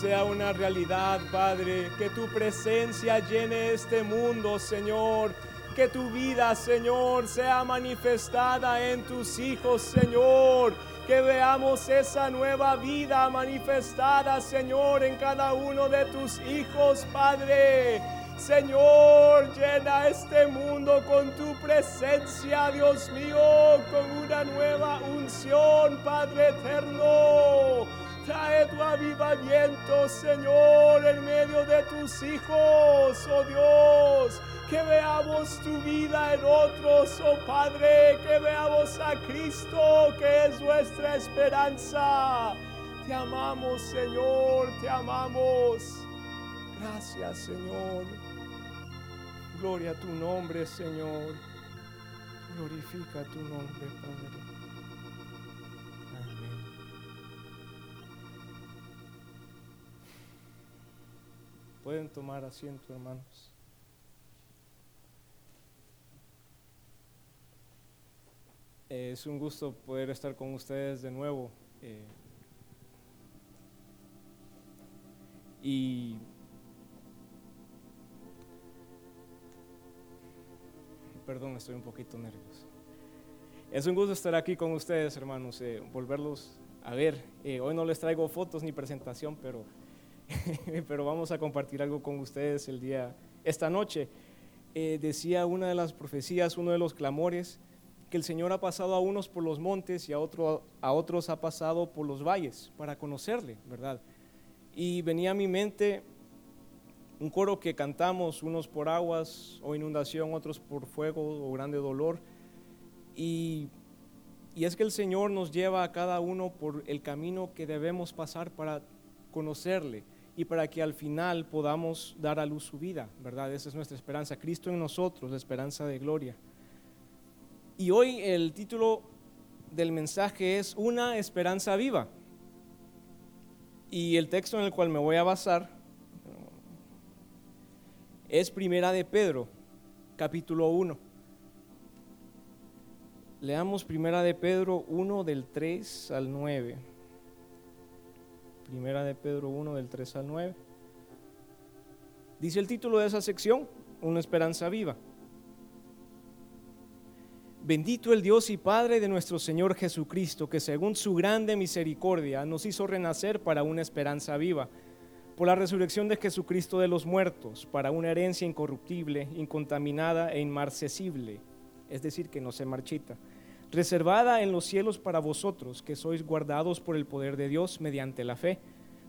Sea una realidad, Padre, que tu presencia llene este mundo, Señor. Que tu vida, Señor, sea manifestada en tus hijos, Señor. Que veamos esa nueva vida manifestada, Señor, en cada uno de tus hijos, Padre. Señor, llena este mundo con tu presencia, Dios mío, con una nueva unción, Padre eterno. Trae tu avivamiento, Señor, en medio de tus hijos, oh Dios. Que veamos tu vida en otros, oh Padre. Que veamos a Cristo, que es nuestra esperanza. Te amamos, Señor, te amamos. Gracias, Señor. Gloria a tu nombre, Señor. Glorifica tu nombre, Padre. Pueden tomar asiento, hermanos. Eh, es un gusto poder estar con ustedes de nuevo. Eh, y Perdón, estoy un poquito nervioso. Es un gusto estar aquí con ustedes, hermanos, eh, volverlos a ver. Hoy no les traigo fotos ni presentación, pero, pero vamos a compartir algo con ustedes el día, esta noche. Eh, decía una de las profecías, uno de los clamores, que el Señor ha pasado a unos por los montes y a, otro, a otros ha pasado por los valles para conocerle, ¿verdad? Y venía a mi mente un coro que cantamos, unos por aguas o inundación, otros por fuego o grande dolor. Y, y, es que el Señor nos lleva a cada uno por el camino que debemos pasar para conocerle y para que al final podamos dar a luz su vida, ¿verdad? Esa es nuestra esperanza. Cristo en nosotros, la esperanza de gloria. Y hoy el título del mensaje es Una esperanza viva. Y el texto en el cual me voy a basar es Primera de Pedro, capítulo 1. Leamos Primera de Pedro 1 del 3 al 9. Primera de Pedro 1 del 3 al 9. Dice el título de esa sección, Una esperanza viva. Bendito el Dios y Padre de nuestro Señor Jesucristo, que según su grande misericordia nos hizo renacer para una esperanza viva por la resurrección de Jesucristo de los muertos, para una herencia incorruptible, incontaminada e inmarcesible, es decir, que no se marchita, reservada en los cielos para vosotros, que sois guardados por el poder de Dios mediante la fe,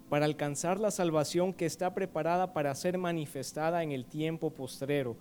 para alcanzar la salvación que está preparada para ser manifestada en el tiempo postrero,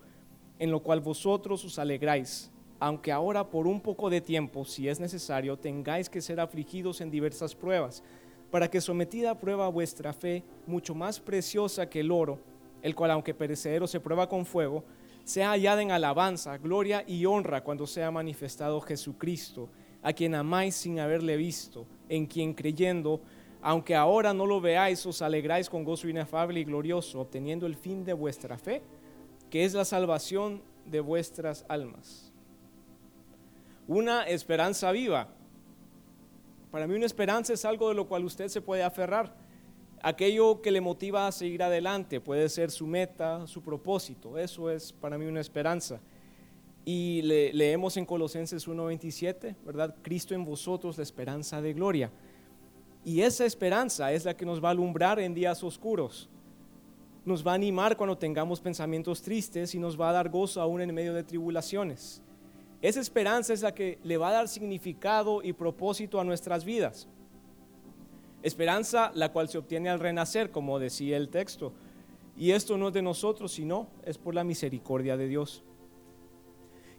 en lo cual vosotros os alegráis, aunque ahora por un poco de tiempo, si es necesario, tengáis que ser afligidos en diversas pruebas para que sometida a prueba vuestra fe, mucho más preciosa que el oro, el cual aunque perecedero se prueba con fuego, sea hallada en alabanza, gloria y honra cuando sea manifestado Jesucristo, a quien amáis sin haberle visto, en quien creyendo, aunque ahora no lo veáis, os alegráis con gozo inefable y glorioso, obteniendo el fin de vuestra fe, que es la salvación de vuestras almas. Una esperanza viva para mí una esperanza es algo de lo cual usted se puede aferrar. Aquello que le motiva a seguir adelante puede ser su meta, su propósito. Eso es para mí una esperanza. Y leemos en Colosenses 1:27, ¿verdad? Cristo en vosotros, la esperanza de gloria. Y esa esperanza es la que nos va a alumbrar en días oscuros. Nos va a animar cuando tengamos pensamientos tristes y nos va a dar gozo aún en medio de tribulaciones. Esa esperanza es la que le va a dar significado y propósito a nuestras vidas. Esperanza la cual se obtiene al renacer, como decía el texto. Y esto no es de nosotros, sino es por la misericordia de Dios.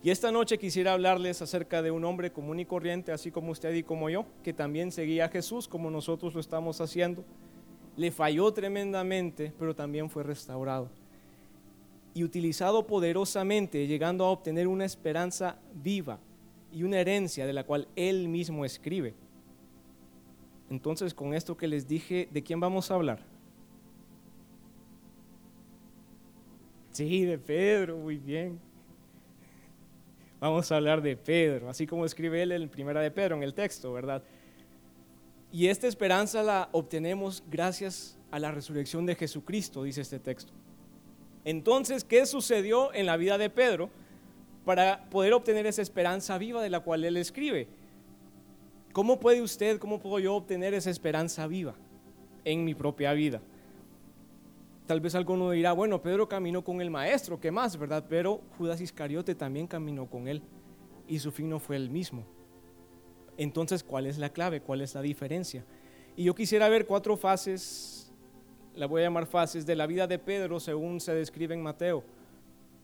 Y esta noche quisiera hablarles acerca de un hombre común y corriente, así como usted y como yo, que también seguía a Jesús como nosotros lo estamos haciendo. Le falló tremendamente, pero también fue restaurado y utilizado poderosamente, llegando a obtener una esperanza viva y una herencia de la cual Él mismo escribe. Entonces, con esto que les dije, ¿de quién vamos a hablar? Sí, de Pedro, muy bien. Vamos a hablar de Pedro, así como escribe él en Primera de Pedro, en el texto, ¿verdad? Y esta esperanza la obtenemos gracias a la resurrección de Jesucristo, dice este texto. Entonces, ¿qué sucedió en la vida de Pedro para poder obtener esa esperanza viva de la cual él escribe? ¿Cómo puede usted, cómo puedo yo obtener esa esperanza viva en mi propia vida? Tal vez alguno dirá, bueno, Pedro caminó con el maestro, ¿qué más, verdad? Pero Judas Iscariote también caminó con él y su fin no fue el mismo. Entonces, ¿cuál es la clave? ¿Cuál es la diferencia? Y yo quisiera ver cuatro fases, la voy a llamar fases, de la vida de Pedro según se describe en Mateo.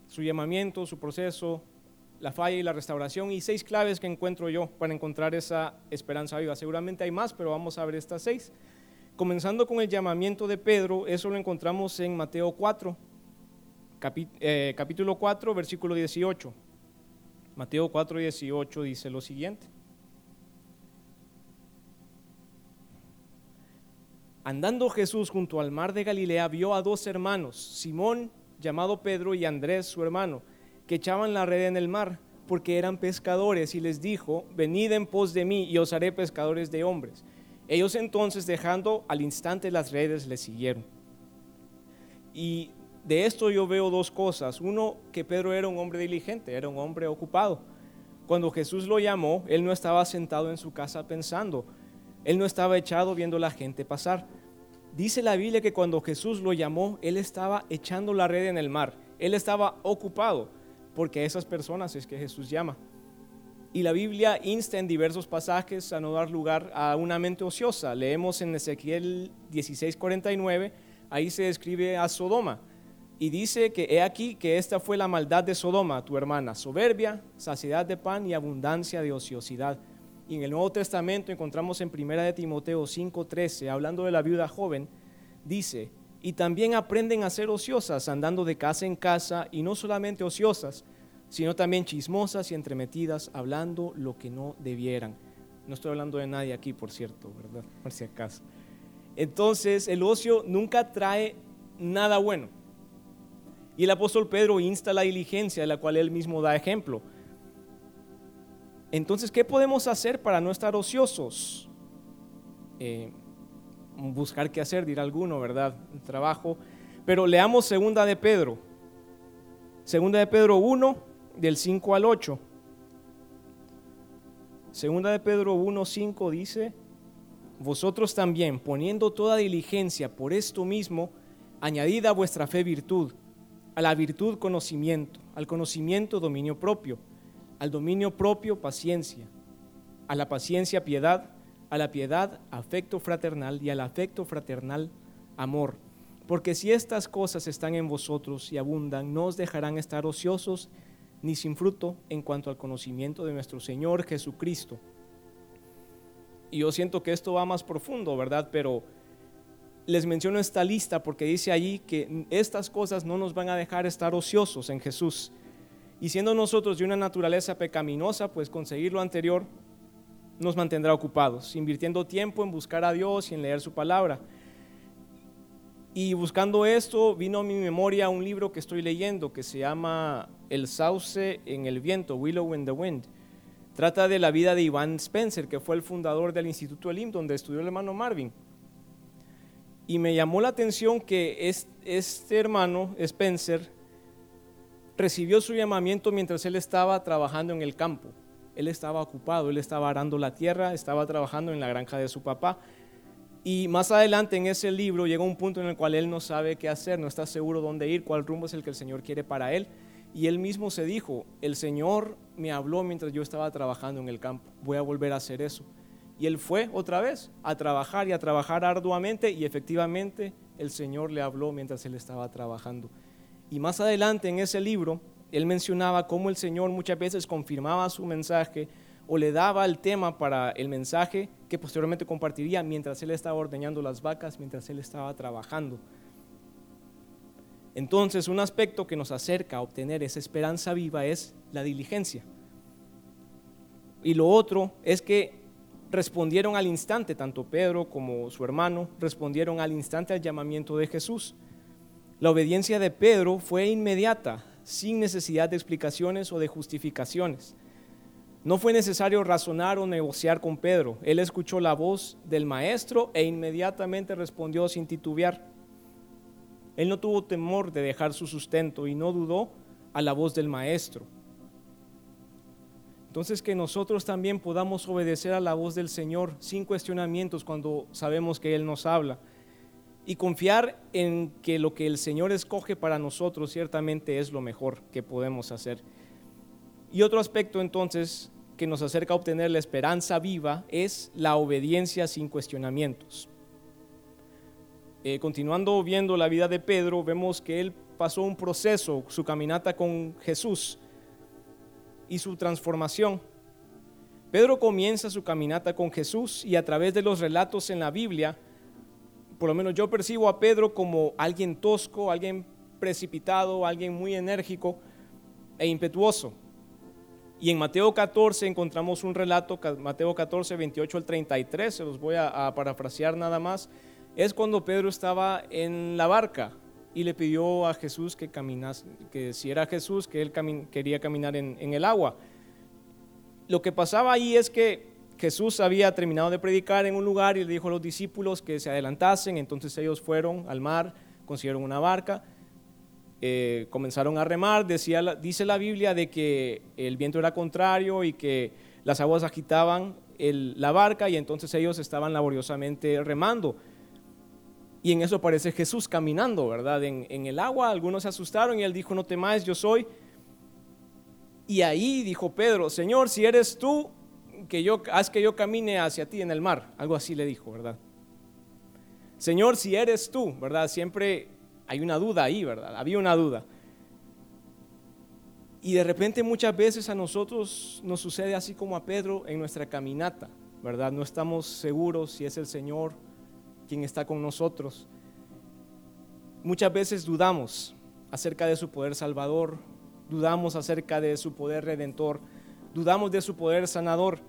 Su llamamiento, su proceso, la falla y la restauración y seis claves que encuentro yo para encontrar esa esperanza viva. Seguramente hay más, pero vamos a ver estas seis. Comenzando con el llamamiento de Pedro, eso lo encontramos en Mateo 4, eh, capítulo 4, versículo 18. Mateo 4, 18 dice lo siguiente. Andando Jesús junto al mar de Galilea, vio a dos hermanos, Simón, llamado Pedro, y Andrés, su hermano, que echaban la red en el mar, porque eran pescadores, y les dijo, venid en pos de mí, y os haré pescadores de hombres. Ellos entonces, dejando al instante las redes, le siguieron. Y de esto yo veo dos cosas. Uno, que Pedro era un hombre diligente, era un hombre ocupado. Cuando Jesús lo llamó, él no estaba sentado en su casa pensando, él no estaba echado viendo la gente pasar. Dice la Biblia que cuando Jesús lo llamó, él estaba echando la red en el mar, él estaba ocupado, porque esas personas es que Jesús llama. Y la Biblia insta en diversos pasajes a no dar lugar a una mente ociosa. Leemos en Ezequiel 16:49, ahí se describe a Sodoma. Y dice que he aquí que esta fue la maldad de Sodoma, tu hermana, soberbia, saciedad de pan y abundancia de ociosidad. Y en el Nuevo Testamento encontramos en 1 de Timoteo 5:13, hablando de la viuda joven, dice, y también aprenden a ser ociosas, andando de casa en casa, y no solamente ociosas, sino también chismosas y entremetidas, hablando lo que no debieran. No estoy hablando de nadie aquí, por cierto, ¿verdad? Por si acaso. Entonces, el ocio nunca trae nada bueno. Y el apóstol Pedro insta la diligencia de la cual él mismo da ejemplo. Entonces, ¿qué podemos hacer para no estar ociosos? Eh, buscar qué hacer, dirá alguno, ¿verdad? trabajo. Pero leamos segunda de Pedro. Segunda de Pedro 1, del 5 al 8. Segunda de Pedro 1, 5 dice, vosotros también, poniendo toda diligencia por esto mismo, añadid a vuestra fe virtud, a la virtud conocimiento, al conocimiento dominio propio, al dominio propio paciencia, a la paciencia piedad, a la piedad afecto fraternal y al afecto fraternal amor. Porque si estas cosas están en vosotros y abundan, no os dejarán estar ociosos ni sin fruto en cuanto al conocimiento de nuestro Señor Jesucristo. Y yo siento que esto va más profundo, ¿verdad? Pero les menciono esta lista porque dice allí que estas cosas no nos van a dejar estar ociosos en Jesús. Y siendo nosotros de una naturaleza pecaminosa, pues conseguir lo anterior nos mantendrá ocupados, invirtiendo tiempo en buscar a Dios y en leer su palabra. Y buscando esto, vino a mi memoria un libro que estoy leyendo que se llama El sauce en el viento, Willow in the Wind. Trata de la vida de Iván Spencer, que fue el fundador del Instituto Elim, donde estudió el hermano Marvin. Y me llamó la atención que este hermano, Spencer, recibió su llamamiento mientras él estaba trabajando en el campo. Él estaba ocupado, él estaba arando la tierra, estaba trabajando en la granja de su papá y más adelante en ese libro llega un punto en el cual él no sabe qué hacer, no está seguro dónde ir, cuál rumbo es el que el Señor quiere para él. Y él mismo se dijo, el Señor me habló mientras yo estaba trabajando en el campo, voy a volver a hacer eso. Y él fue otra vez a trabajar y a trabajar arduamente y efectivamente el Señor le habló mientras él estaba trabajando. Y más adelante en ese libro, él mencionaba cómo el Señor muchas veces confirmaba su mensaje o le daba el tema para el mensaje que posteriormente compartiría mientras él estaba ordeñando las vacas, mientras él estaba trabajando. Entonces, un aspecto que nos acerca a obtener esa esperanza viva es la diligencia. Y lo otro es que respondieron al instante, tanto Pedro como su hermano respondieron al instante al llamamiento de Jesús. La obediencia de Pedro fue inmediata, sin necesidad de explicaciones o de justificaciones. No fue necesario razonar o negociar con Pedro. Él escuchó la voz del maestro e inmediatamente respondió sin titubear. Él no tuvo temor de dejar su sustento y no dudó a la voz del maestro. Entonces que nosotros también podamos obedecer a la voz del Señor sin cuestionamientos cuando sabemos que Él nos habla y confiar en que lo que el Señor escoge para nosotros ciertamente es lo mejor que podemos hacer. Y otro aspecto entonces que nos acerca a obtener la esperanza viva es la obediencia sin cuestionamientos. Eh, continuando viendo la vida de Pedro, vemos que él pasó un proceso, su caminata con Jesús y su transformación. Pedro comienza su caminata con Jesús y a través de los relatos en la Biblia, por lo menos yo percibo a Pedro como alguien tosco, alguien precipitado, alguien muy enérgico e impetuoso. Y en Mateo 14 encontramos un relato, Mateo 14, 28 al 33, se los voy a, parafrasear nada más, es cuando Pedro estaba en la barca y le pidió a Jesús que caminase, que si era Jesús, que él quería caminar en, en el agua. Lo que pasaba ahí es que Jesús había terminado de predicar en un lugar y le dijo a los discípulos que se adelantasen, entonces ellos fueron al mar, consiguieron una barca, eh, comenzaron a remar, decía, dice la Biblia de que el viento era contrario y que las aguas agitaban la barca y entonces ellos estaban laboriosamente remando. Y en eso aparece Jesús caminando, ¿verdad? En, en el agua, algunos se asustaron y él dijo, no temáis, yo soy. Y ahí dijo Pedro, Señor, si eres tú, que yo, haz que yo camine hacia ti en el mar. Algo así le dijo, ¿verdad? Señor, si eres tú, ¿verdad? Siempre hay una duda ahí, ¿verdad? Había una duda. Y de repente muchas veces a nosotros nos sucede así como a Pedro en nuestra caminata, ¿verdad? No estamos seguros si es el Señor quien está con nosotros. Muchas veces dudamos acerca de su poder salvador, dudamos acerca de su poder redentor dudamos de su poder sanador,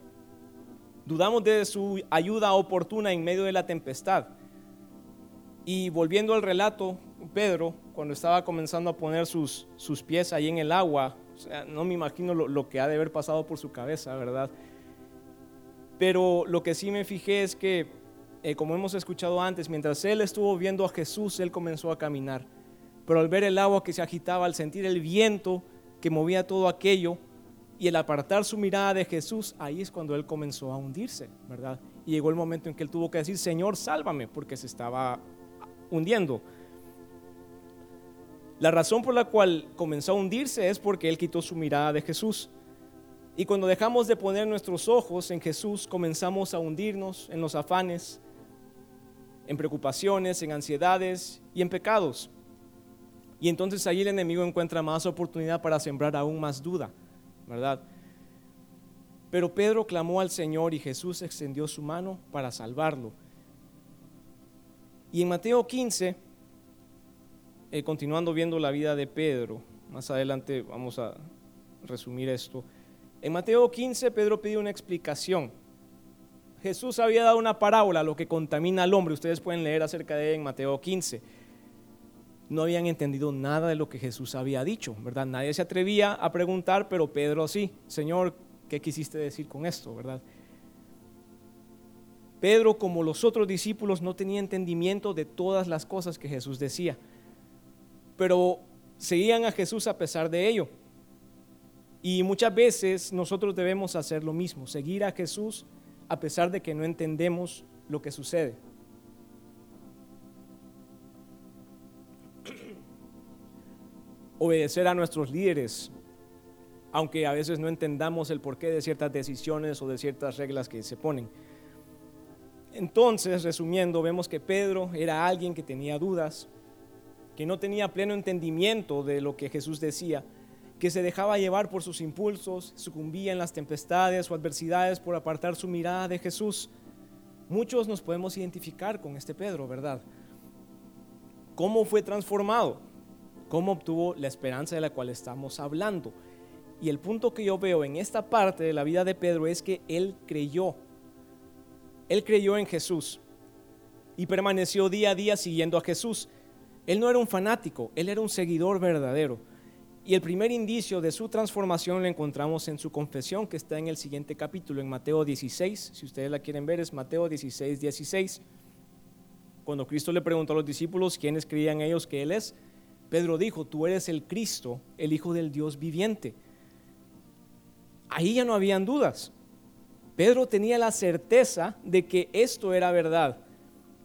dudamos de su ayuda oportuna en medio de la tempestad. Y volviendo al relato, Pedro, cuando estaba comenzando a poner sus, sus pies ahí en el agua, no me imagino lo, que ha de haber pasado por su cabeza, ¿verdad? Pero lo que sí me fijé es que, eh, como hemos escuchado antes, mientras él estuvo viendo a Jesús, él comenzó a caminar. Pero al ver el agua que se agitaba, al sentir el viento que movía todo aquello, y el apartar su mirada de Jesús, ahí es cuando él comenzó a hundirse, ¿verdad? Y llegó el momento en que él tuvo que decir, Señor, sálvame, porque se estaba hundiendo. La razón por la cual comenzó a hundirse es porque él quitó su mirada de Jesús. Y cuando dejamos de poner nuestros ojos en Jesús, comenzamos a hundirnos en los afanes, en preocupaciones, en ansiedades y en pecados. Y entonces ahí el enemigo encuentra más oportunidad para sembrar aún más duda ¿verdad? Pero Pedro clamó al Señor y Jesús extendió su mano para salvarlo. Y en Mateo 15, eh, continuando viendo la vida de Pedro, más adelante vamos a resumir esto. En Mateo 15, Pedro pidió una explicación. Jesús había dado una parábola, lo que contamina al hombre. Ustedes pueden leer acerca de ella en Mateo 15 no habían entendido nada de lo que Jesús había dicho, ¿verdad? Nadie se atrevía a preguntar, pero Pedro sí, Señor, ¿qué quisiste decir con esto, verdad? Pedro, como los otros discípulos, no tenía entendimiento de todas las cosas que Jesús decía, pero seguían a Jesús a pesar de ello. Y muchas veces nosotros debemos hacer lo mismo, seguir a Jesús a pesar de que no entendemos lo que sucede. Obedecer a nuestros líderes, aunque a veces no entendamos el porqué de ciertas decisiones o de ciertas reglas que se ponen. Entonces, resumiendo, vemos que Pedro era alguien que tenía dudas, que no tenía pleno entendimiento de lo que Jesús decía, que se dejaba llevar por sus impulsos, sucumbía en las tempestades o adversidades por apartar su mirada de Jesús. Muchos nos podemos identificar con este Pedro, ¿verdad? ¿Cómo fue transformado? Cómo obtuvo la esperanza de la cual estamos hablando. Y el punto que yo veo en esta parte de la vida de Pedro es que él creyó. Él creyó en Jesús y permaneció día a día siguiendo a Jesús. Él no era un fanático, él era un seguidor verdadero. Y el primer indicio de su transformación lo encontramos en su confesión, que está en el siguiente capítulo, en Mateo 16. Si ustedes la quieren ver, es Mateo 16, 16. Cuando Cristo le preguntó a los discípulos quiénes creían ellos que Él es, Pedro dijo, tú eres el Cristo, el Hijo del Dios viviente. Ahí ya no habían dudas. Pedro tenía la certeza de que esto era verdad.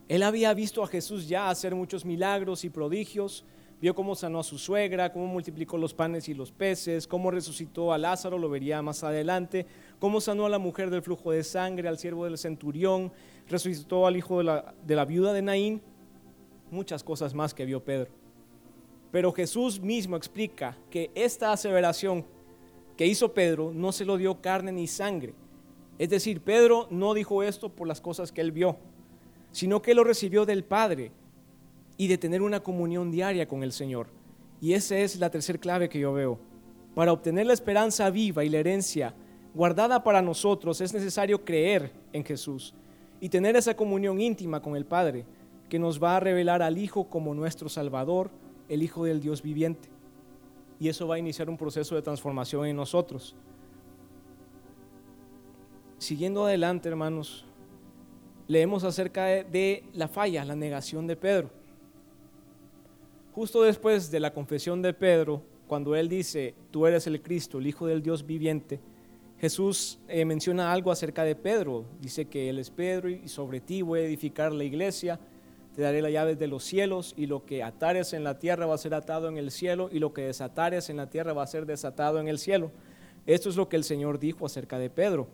Él había visto a Jesús ya hacer muchos milagros y prodigios, vio cómo sanó a su suegra, cómo multiplicó los panes y los peces, cómo resucitó a Lázaro, lo vería más adelante, cómo sanó a la mujer del flujo de sangre, al siervo del centurión, resucitó al hijo de la, de la viuda de Naín, muchas cosas más que vio Pedro. Pero Jesús mismo explica que esta aseveración que hizo Pedro no se lo dio carne ni sangre. Es decir, Pedro no dijo esto por las cosas que él vio, sino que lo recibió del Padre y de tener una comunión diaria con el Señor. Y esa es la tercera clave que yo veo. Para obtener la esperanza viva y la herencia guardada para nosotros es necesario creer en Jesús y tener esa comunión íntima con el Padre que nos va a revelar al Hijo como nuestro Salvador, el Hijo del Dios viviente. Y eso va a iniciar un proceso de transformación en nosotros. Siguiendo adelante, hermanos, leemos acerca de, la falla, la negación de Pedro. Justo después de la confesión de Pedro, cuando él dice, tú eres el Cristo, el Hijo del Dios viviente, Jesús eh, menciona algo acerca de Pedro. Dice que él es Pedro y sobre ti voy a edificar la iglesia, te daré las llaves de los cielos y lo que atares en la tierra va a ser atado en el cielo y lo que desatares en la tierra va a ser desatado en el cielo. Esto es lo que el Señor dijo acerca de Pedro.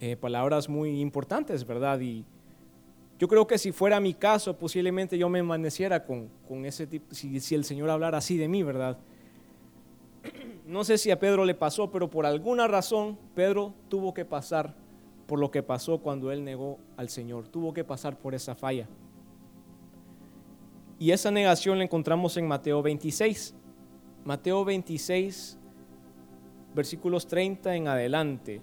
Eh, palabras muy importantes, ¿verdad? Y yo creo que si fuera mi caso, posiblemente yo me amaneciera con, ese tipo, si, si el Señor hablara así de mí, ¿verdad? No sé si a Pedro le pasó, pero por alguna razón Pedro tuvo que pasar por lo que pasó cuando él negó al Señor, tuvo que pasar por esa falla. Y esa negación la encontramos en Mateo 26. Mateo 26, versículos 30 en adelante.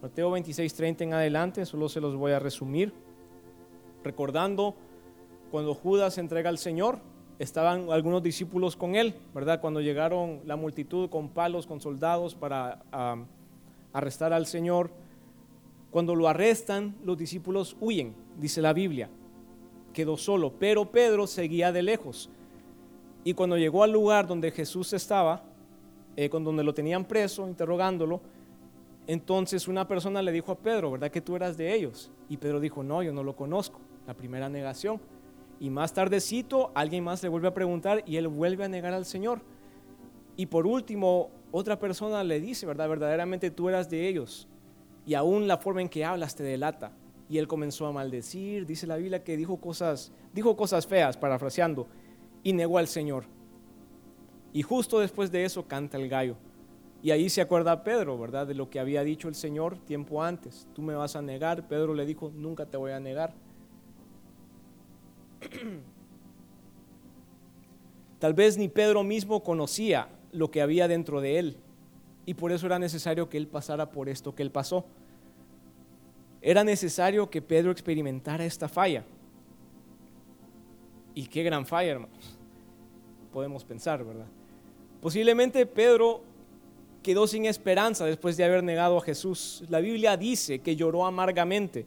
Mateo 26, 30 en adelante, solo se los voy a resumir recordando cuando Judas entrega al Señor, estaban algunos discípulos con él, ¿verdad? Cuando llegaron la multitud con palos, con soldados para arrestar al Señor, cuando lo arrestan, los discípulos huyen, dice la Biblia, quedó solo, pero Pedro seguía de lejos. Y cuando llegó al lugar donde Jesús estaba, eh, con donde lo tenían preso, interrogándolo, entonces una persona le dijo a Pedro, ¿verdad que tú eras de ellos? Y Pedro dijo, no, yo no lo conozco la primera negación. Y más tardecito alguien más le vuelve a preguntar y él vuelve a negar al Señor. Y por último, otra persona le dice, ¿verdad? Verdaderamente tú eras de ellos. Y aún la forma en que hablas te delata. Y él comenzó a maldecir, dice la Biblia que dijo cosas, dijo cosas feas, parafraseando, y negó al Señor. Y justo después de eso canta el gallo. Y ahí se acuerda Pedro, ¿verdad? De lo que había dicho el Señor tiempo antes. Tú me vas a negar. Pedro le dijo, nunca te voy a negar. Tal vez ni Pedro mismo conocía lo que había dentro de él y por eso era necesario que él pasara por esto que él pasó. Era necesario que Pedro experimentara esta falla. Y qué gran falla, hermanos. Podemos pensar, ¿verdad? Posiblemente Pedro quedó sin esperanza después de haber negado a Jesús. La Biblia dice que lloró amargamente.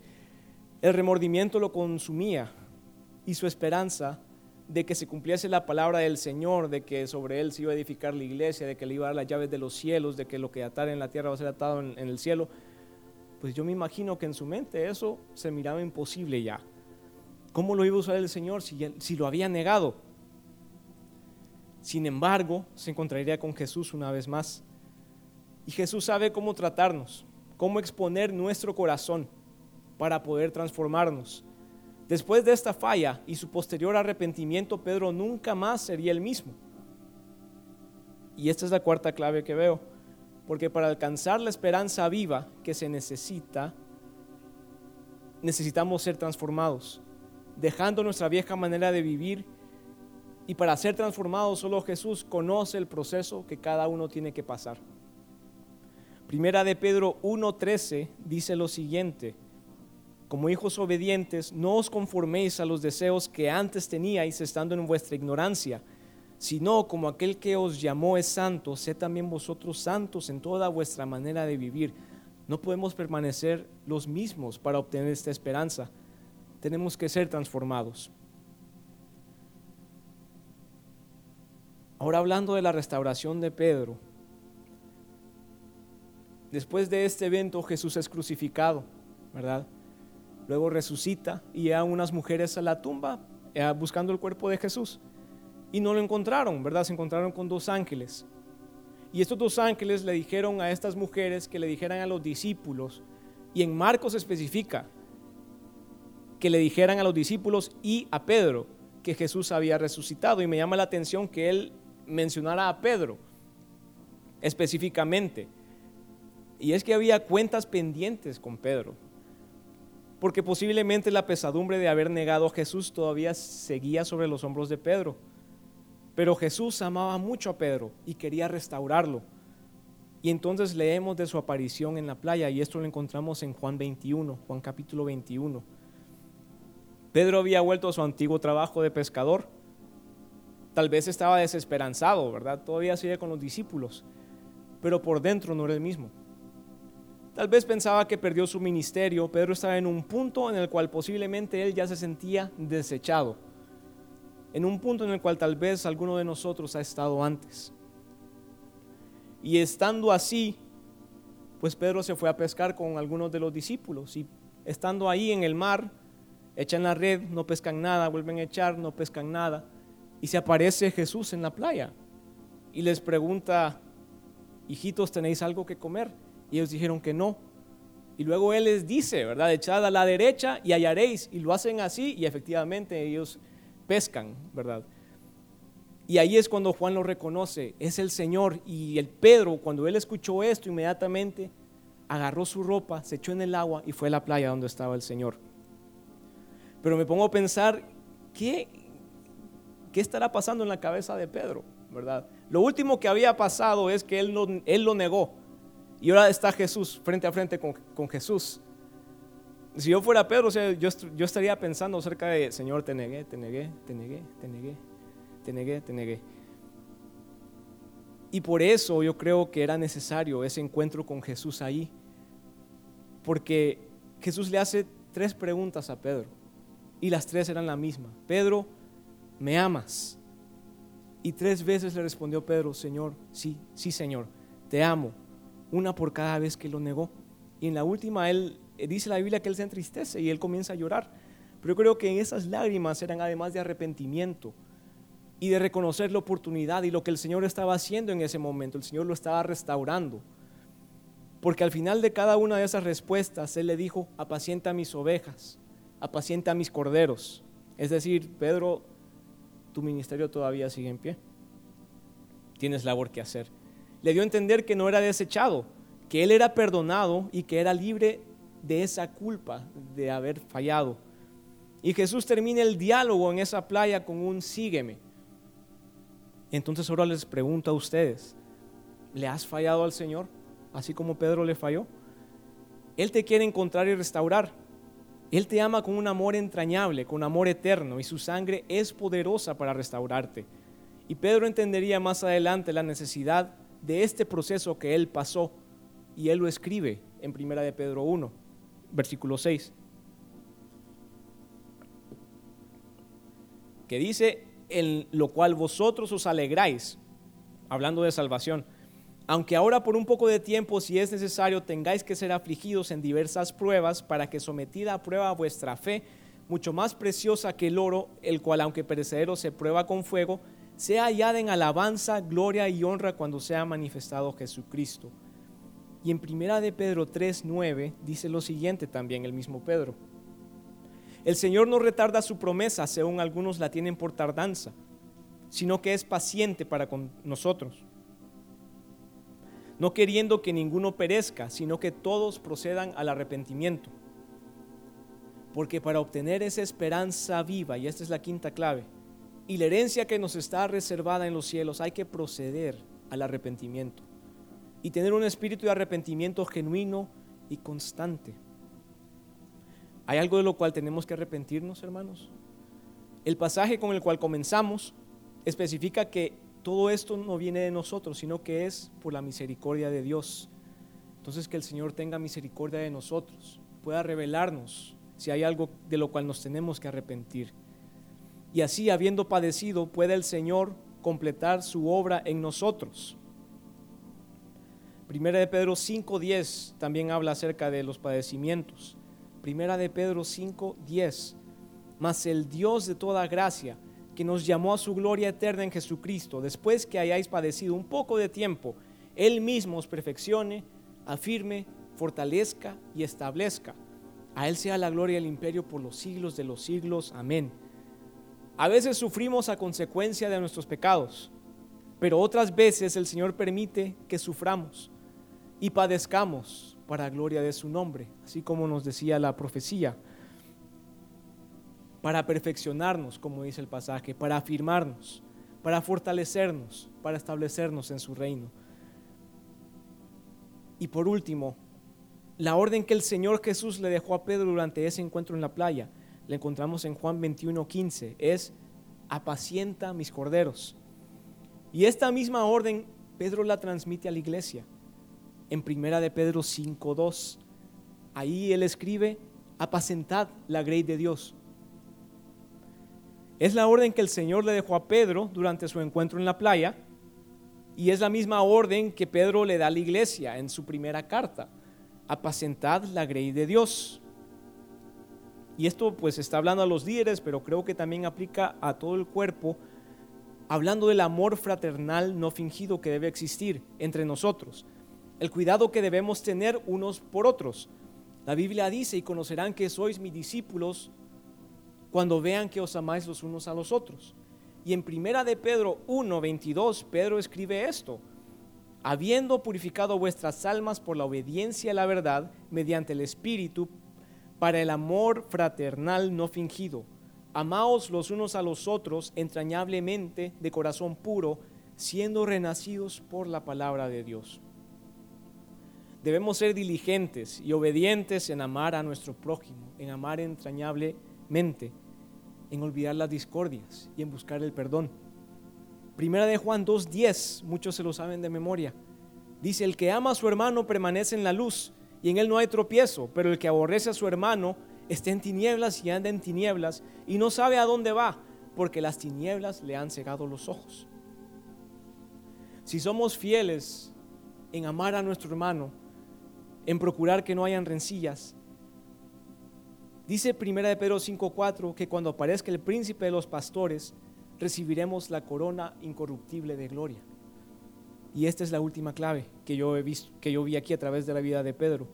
El remordimiento lo consumía y su esperanza de que se cumpliese la palabra del Señor, de que sobre él se iba a edificar la iglesia, de que le iba a dar las llaves de los cielos, de que lo que atara en la tierra va a ser atado en, el cielo, pues yo me imagino que en su mente eso se miraba imposible ya. ¿Cómo lo iba a usar el Señor si lo había negado? Sin embargo, se encontraría con Jesús una vez más. Y Jesús sabe cómo tratarnos, cómo exponer nuestro corazón para poder transformarnos. Después de esta falla y su posterior arrepentimiento, Pedro nunca más sería el mismo. Y esta es la cuarta clave que veo, porque para alcanzar la esperanza viva que se necesita, necesitamos ser transformados, dejando nuestra vieja manera de vivir. Y para ser transformados, solo Jesús conoce el proceso que cada uno tiene que pasar. Primera de Pedro 1.13 dice lo siguiente, como hijos obedientes, no os conforméis a los deseos que antes teníais estando en vuestra ignorancia, sino como aquel que os llamó es santo, sé también vosotros santos en toda vuestra manera de vivir. No podemos permanecer los mismos para obtener esta esperanza. Tenemos que ser transformados. Ahora hablando de la restauración de Pedro, después de este evento Jesús es crucificado, ¿verdad? Luego resucita y a unas mujeres a la tumba eh, buscando el cuerpo de Jesús y no lo encontraron, ¿verdad? Se encontraron con dos ángeles. Y estos dos ángeles le dijeron a estas mujeres que le dijeran a los discípulos, y en Marcos especifica, que le dijeran a los discípulos y a Pedro que Jesús había resucitado. Y me llama la atención que él mencionara a Pedro específicamente. Y es que había cuentas pendientes con Pedro, porque posiblemente la pesadumbre de haber negado a Jesús todavía seguía sobre los hombros de Pedro. Pero Jesús amaba mucho a Pedro y quería restaurarlo. Y entonces leemos de su aparición en la playa y esto lo encontramos en Juan 21, Juan capítulo 21. Pedro había vuelto a su antiguo trabajo de pescador. Tal vez estaba desesperanzado, ¿verdad? Todavía sigue con los discípulos, pero por dentro no era el mismo. Tal vez pensaba que perdió su ministerio. Pedro estaba en un punto en el cual posiblemente él ya se sentía desechado en un punto en el cual tal vez alguno de nosotros ha estado antes. Y estando así, pues Pedro se fue a pescar con algunos de los discípulos y estando ahí en el mar, echan la red, no pescan nada, vuelven a echar, no pescan nada. Y se aparece Jesús en la playa y les pregunta, hijitos, ¿tenéis algo que comer? Y ellos dijeron que no. Y luego Él les dice, ¿verdad? Echad a la derecha y hallaréis. Y lo hacen así y efectivamente ellos pescan, ¿verdad? Y ahí es cuando Juan lo reconoce, es el Señor. Y el Pedro, cuando él escuchó esto, inmediatamente agarró su ropa, se echó en el agua y fue a la playa donde estaba el Señor. Pero me pongo a pensar, ¿qué, qué estará pasando en la cabeza de Pedro? ¿Verdad? Lo último que había pasado es que él, no, él lo negó. Y ahora está Jesús, frente a frente con, con Jesús. Si yo fuera Pedro, yo, yo estaría pensando acerca de, Señor, te negué, te negué, te negué, te negué, te negué, te negué. Y por eso yo creo que era necesario ese encuentro con Jesús ahí. Porque Jesús le hace tres preguntas a Pedro. Y las tres eran la misma. Pedro, ¿me amas? Y tres veces le respondió Pedro, Señor, sí, sí, Señor, te amo. Una por cada vez que lo negó. Y en la última él eh, dice la Biblia que él se entristece y él comienza a llorar. Pero yo creo que esas lágrimas eran además de arrepentimiento y de reconocer la oportunidad y lo que el Señor estaba haciendo en ese momento. El Señor lo estaba restaurando. Porque al final de cada una de esas respuestas, Él le dijo, apacienta mis ovejas, apacienta mis corderos. Es decir, Pedro, tu ministerio todavía sigue en pie. Tienes labor que hacer. Le dio a entender que no era desechado, que Él era perdonado y que era libre de esa culpa de haber fallado. Y Jesús termina el diálogo en esa playa con un sígueme. Entonces ahora les pregunto a ustedes, ¿le has fallado al Señor? Así como Pedro le falló. Él te quiere encontrar y restaurar. Él te ama con un amor entrañable, con amor eterno, y su sangre es poderosa para restaurarte. Y Pedro entendería más adelante la necesidad de este proceso que él pasó, y él lo escribe en Primera de Pedro 1 versículo 6, que dice, en lo cual vosotros os alegráis, hablando de salvación, aunque ahora por un poco de tiempo, si es necesario, tengáis que ser afligidos en diversas pruebas, para que sometida a prueba vuestra fe, mucho más preciosa que el oro, el cual aunque perecedero se prueba con fuego, sea hallada en alabanza, gloria y honra cuando sea manifestado Jesucristo y en primera de Pedro 3:9 dice lo siguiente también el mismo Pedro. El Señor no retarda su promesa, según algunos la tienen por tardanza, sino que es paciente para con nosotros, no queriendo que ninguno perezca, sino que todos procedan al arrepentimiento. Porque para obtener esa esperanza viva, y esta es la quinta clave, y la herencia que nos está reservada en los cielos, hay que proceder al arrepentimiento y tener un espíritu de arrepentimiento genuino y constante. ¿Hay algo de lo cual tenemos que arrepentirnos, hermanos? El pasaje con el cual comenzamos especifica que todo esto no viene de nosotros, sino que es por la misericordia de Dios. Entonces que el Señor tenga misericordia de nosotros, pueda revelarnos si hay algo de lo cual nos tenemos que arrepentir. Y así, habiendo padecido, puede el Señor completar su obra en nosotros. Primera de Pedro 5.10 también habla acerca de los padecimientos. Primera de Pedro 5.10. Mas el Dios de toda gracia, que nos llamó a su gloria eterna en Jesucristo, después que hayáis padecido un poco de tiempo, Él mismo os perfeccione, afirme, fortalezca y establezca. A Él sea la gloria y el imperio por los siglos de los siglos. Amén. A veces sufrimos a consecuencia de nuestros pecados, pero otras veces el Señor permite que suframos y padezcamos para gloria de su nombre, así como nos decía la profecía, para perfeccionarnos, como dice el pasaje, para afirmarnos, para fortalecernos, para establecernos en su reino. Y por último, la orden que el Señor Jesús le dejó a Pedro durante ese encuentro en la playa la encontramos en Juan 21:15, es apacienta mis corderos. Y esta misma orden Pedro la transmite a la iglesia en primera de Pedro 5:2. Ahí él escribe, apacentad la grey de Dios. Es la orden que el Señor le dejó a Pedro durante su encuentro en la playa y es la misma orden que Pedro le da a la iglesia en su primera carta. Apacentad la grey de Dios. Y esto pues está hablando a los líderes, pero creo que también aplica a todo el cuerpo, hablando del amor fraternal no fingido que debe existir entre nosotros, el cuidado que debemos tener unos por otros. La Biblia dice, y conocerán que sois mis discípulos cuando vean que os amáis los unos a los otros. Y en primera de Pedro 1, 22, Pedro escribe esto, habiendo purificado vuestras almas por la obediencia a la verdad mediante el Espíritu, para el amor fraternal no fingido. Amaos los unos a los otros entrañablemente de corazón puro, siendo renacidos por la palabra de Dios. Debemos ser diligentes y obedientes en amar a nuestro prójimo, en amar entrañablemente, en olvidar las discordias y en buscar el perdón. Primera de Juan 2.10, muchos se lo saben de memoria. Dice, el que ama a su hermano permanece en la luz y en él no hay tropiezo, pero el que aborrece a su hermano está en tinieblas y anda en tinieblas y no sabe a dónde va, porque las tinieblas le han cegado los ojos. Si somos fieles en amar a nuestro hermano, en procurar que no hayan rencillas, dice 1 de Pedro 5:4 que cuando aparezca el príncipe de los pastores, recibiremos la corona incorruptible de gloria. Y esta es la última clave que yo he visto, que yo vi aquí a través de la vida de Pedro.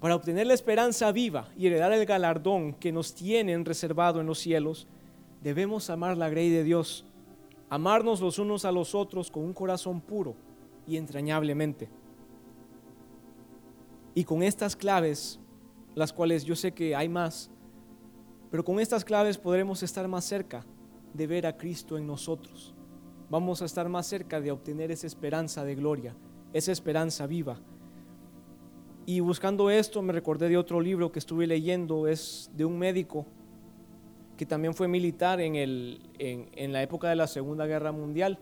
Para obtener la esperanza viva y heredar el galardón que nos tienen reservado en los cielos, debemos amar la grey de Dios, amarnos los unos a los otros con un corazón puro y entrañablemente. Y con estas claves, las cuales yo sé que hay más, pero con estas claves podremos estar más cerca de ver a Cristo en nosotros vamos a estar más cerca de obtener esa esperanza de gloria, esa esperanza viva. Y buscando esto me recordé de otro libro que estuve leyendo, es de un médico que también fue militar en, el, en, la época de la Segunda Guerra Mundial.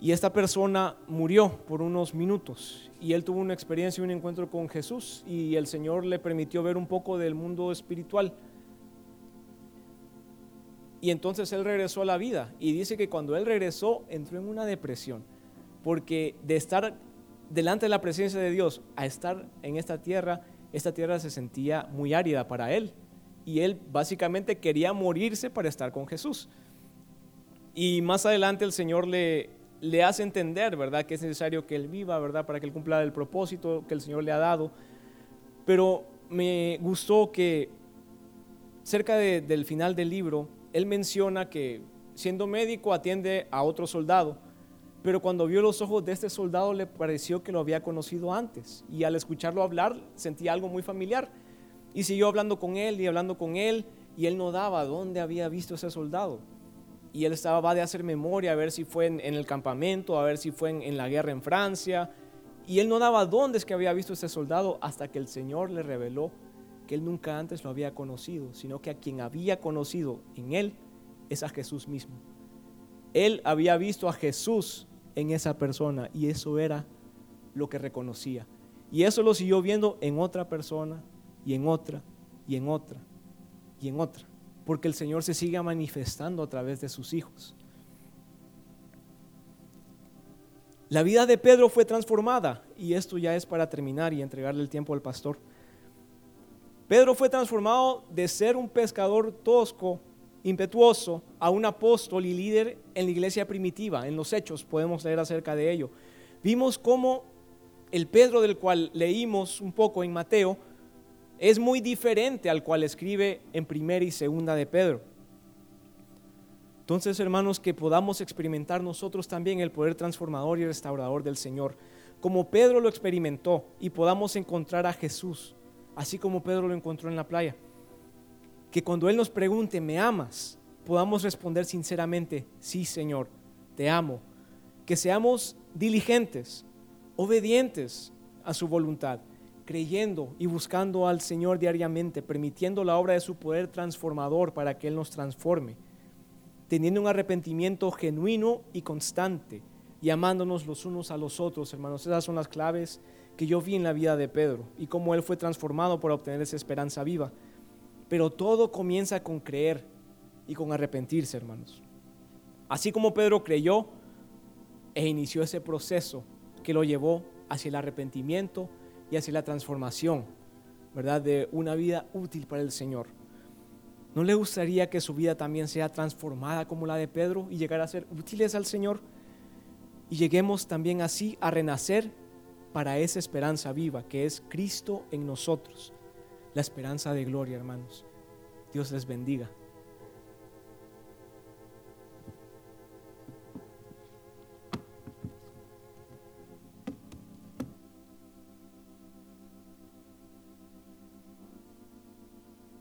Y esta persona murió por unos minutos y él tuvo una experiencia un encuentro con Jesús y el Señor le permitió ver un poco del mundo espiritual. Y entonces él regresó a la vida y dice que cuando él regresó entró en una depresión, porque de estar delante de la presencia de Dios a estar en esta tierra, esta tierra se sentía muy árida para él. Y él básicamente quería morirse para estar con Jesús. Y más adelante el Señor le, le hace entender, ¿verdad? Que es necesario que él viva, ¿verdad? Para que él cumpla el propósito que el Señor le ha dado. Pero me gustó que cerca del final del libro, él menciona que siendo médico atiende a otro soldado, pero cuando vio los ojos de este soldado le pareció que lo había conocido antes y al escucharlo hablar sentía algo muy familiar y siguió hablando con él y hablando con él y él no daba dónde había visto ese soldado. Y él estaba va de hacer memoria a ver si fue en, el campamento, a ver si fue en, en la guerra en Francia. Y él no daba dónde es que había visto ese soldado hasta que el Señor le reveló que él nunca antes lo había conocido, sino que a quien había conocido en él es a Jesús mismo. Él había visto a Jesús en esa persona y eso era lo que reconocía. Y eso lo siguió viendo en otra persona y en otra y en otra y en otra, porque el Señor se sigue manifestando a través de sus hijos. La vida de Pedro fue transformada y esto ya es para terminar y entregarle el tiempo al pastor. Pedro fue transformado de ser un pescador tosco, impetuoso, a un apóstol y líder en la iglesia primitiva. En los hechos podemos leer acerca de ello. Vimos cómo el Pedro del cual leímos un poco en Mateo es muy diferente al cual escribe en primera y segunda de Pedro. Entonces, hermanos, que podamos experimentar nosotros también el poder transformador y restaurador del Señor, como Pedro lo experimentó y podamos encontrar a Jesús, así como Pedro lo encontró en la playa. Que cuando Él nos pregunte, ¿me amas? podamos responder sinceramente, sí, Señor, te amo. Que seamos diligentes, obedientes a su voluntad, creyendo y buscando al Señor diariamente, permitiendo la obra de su poder transformador para que Él nos transforme, teniendo un arrepentimiento genuino y constante y amándonos los unos a los otros, hermanos. Esas son las claves que yo vi en la vida de Pedro y cómo Él fue transformado por obtener esa esperanza viva. Pero todo comienza con creer y con arrepentirse, hermanos. Así como Pedro creyó e inició ese proceso que lo llevó hacia el arrepentimiento y hacia la transformación, ¿verdad? De una vida útil para el Señor. ¿No le gustaría que su vida también sea transformada como la de Pedro y llegar a ser útiles al Señor? Y lleguemos también así a renacer para esa esperanza viva que es Cristo en nosotros, la esperanza de gloria, hermanos. Dios les bendiga.